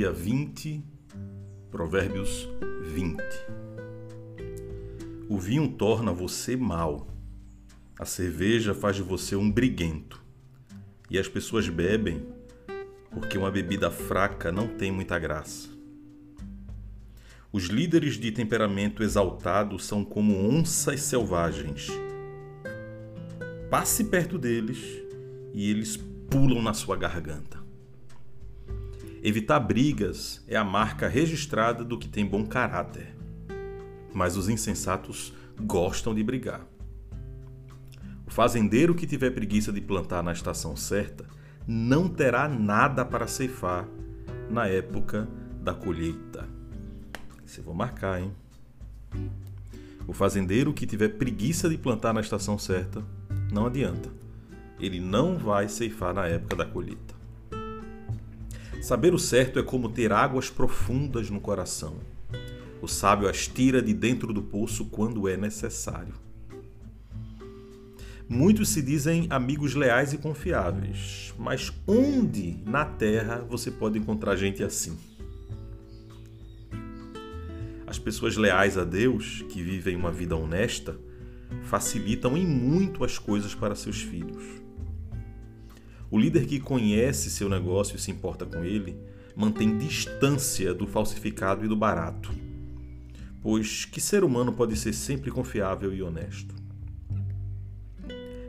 dia 20, Provérbios 20. O vinho torna você mal, a cerveja faz de você um briguento, e as pessoas bebem porque uma bebida fraca não tem muita graça. Os líderes de temperamento exaltado são como onças selvagens. Passe perto deles e eles pulam na sua garganta. Evitar brigas é a marca registrada do que tem bom caráter. Mas os insensatos gostam de brigar. O fazendeiro que tiver preguiça de plantar na estação certa não terá nada para ceifar na época da colheita. Eu vou marcar, hein? O fazendeiro que tiver preguiça de plantar na estação certa, não adianta. Ele não vai ceifar na época da colheita. Saber o certo é como ter águas profundas no coração. O sábio as tira de dentro do poço quando é necessário. Muitos se dizem amigos leais e confiáveis, mas onde na terra você pode encontrar gente assim? As pessoas leais a Deus, que vivem uma vida honesta, facilitam em muito as coisas para seus filhos. O líder que conhece seu negócio e se importa com ele mantém distância do falsificado e do barato, pois que ser humano pode ser sempre confiável e honesto?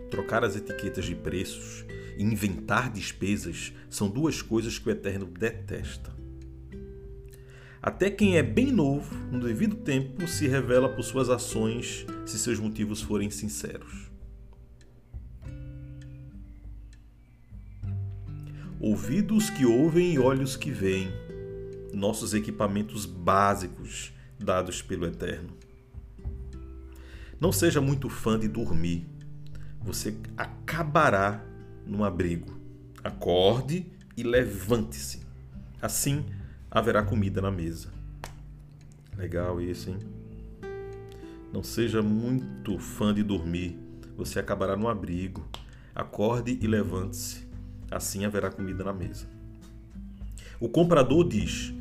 Trocar as etiquetas de preços e inventar despesas são duas coisas que o Eterno detesta. Até quem é bem novo, no devido tempo, se revela por suas ações se seus motivos forem sinceros. Ouvidos que ouvem e olhos que veem, nossos equipamentos básicos dados pelo Eterno. Não seja muito fã de dormir, você acabará num abrigo. Acorde e levante-se. Assim haverá comida na mesa. Legal isso, hein? Não seja muito fã de dormir, você acabará no abrigo. Acorde e levante-se assim haverá comida na mesa. O comprador diz: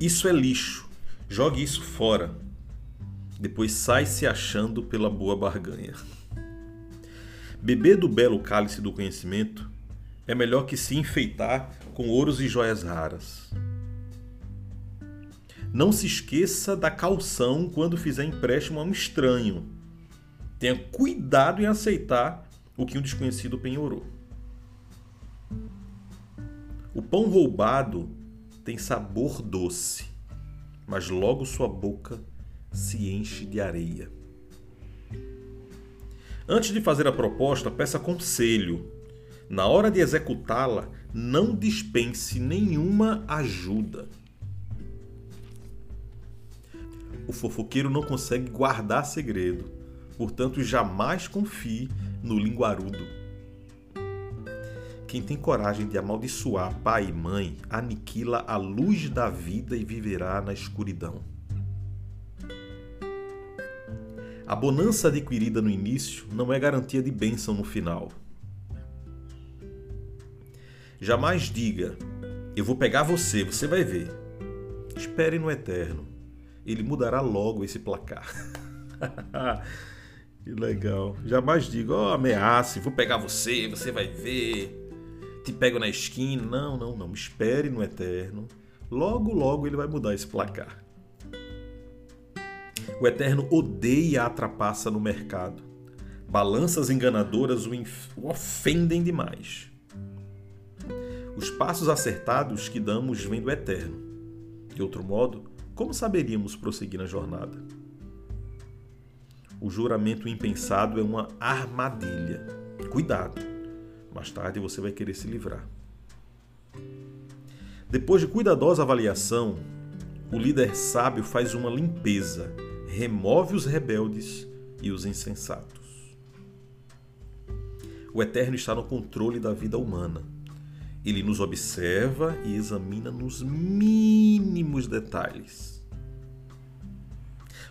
Isso é lixo, jogue isso fora. Depois sai se achando pela boa barganha. Beber do belo cálice do conhecimento é melhor que se enfeitar com ouros e joias raras. Não se esqueça da calção quando fizer empréstimo a um estranho. Tenha cuidado em aceitar o que um desconhecido penhorou. O pão roubado tem sabor doce, mas logo sua boca se enche de areia. Antes de fazer a proposta, peça conselho. Na hora de executá-la, não dispense nenhuma ajuda. O fofoqueiro não consegue guardar segredo, portanto, jamais confie no linguarudo. Quem tem coragem de amaldiçoar pai e mãe aniquila a luz da vida e viverá na escuridão. A bonança adquirida no início não é garantia de bênção no final. Jamais diga: Eu vou pegar você, você vai ver. Espere no eterno. Ele mudará logo esse placar. que legal. Jamais diga: oh, ameace, vou pegar você, você vai ver te pego na esquina. Não, não, não. Espere no eterno. Logo, logo ele vai mudar esse placar. O eterno odeia a trapaça no mercado. Balanças enganadoras o, o ofendem demais. Os passos acertados que damos vêm do eterno. De outro modo, como saberíamos prosseguir na jornada? O juramento impensado é uma armadilha. Cuidado! Mais tarde você vai querer se livrar. Depois de cuidadosa avaliação, o líder sábio faz uma limpeza, remove os rebeldes e os insensatos. O Eterno está no controle da vida humana. Ele nos observa e examina nos mínimos detalhes.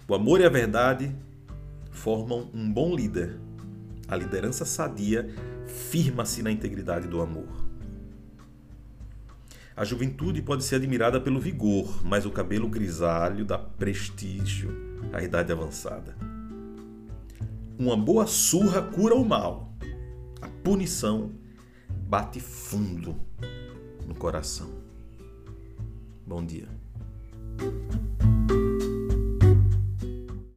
O amor e a verdade formam um bom líder. A liderança sadia firma-se na integridade do amor. A juventude pode ser admirada pelo vigor, mas o cabelo grisalho dá prestígio à idade avançada. Uma boa surra cura o mal. A punição bate fundo no coração. Bom dia.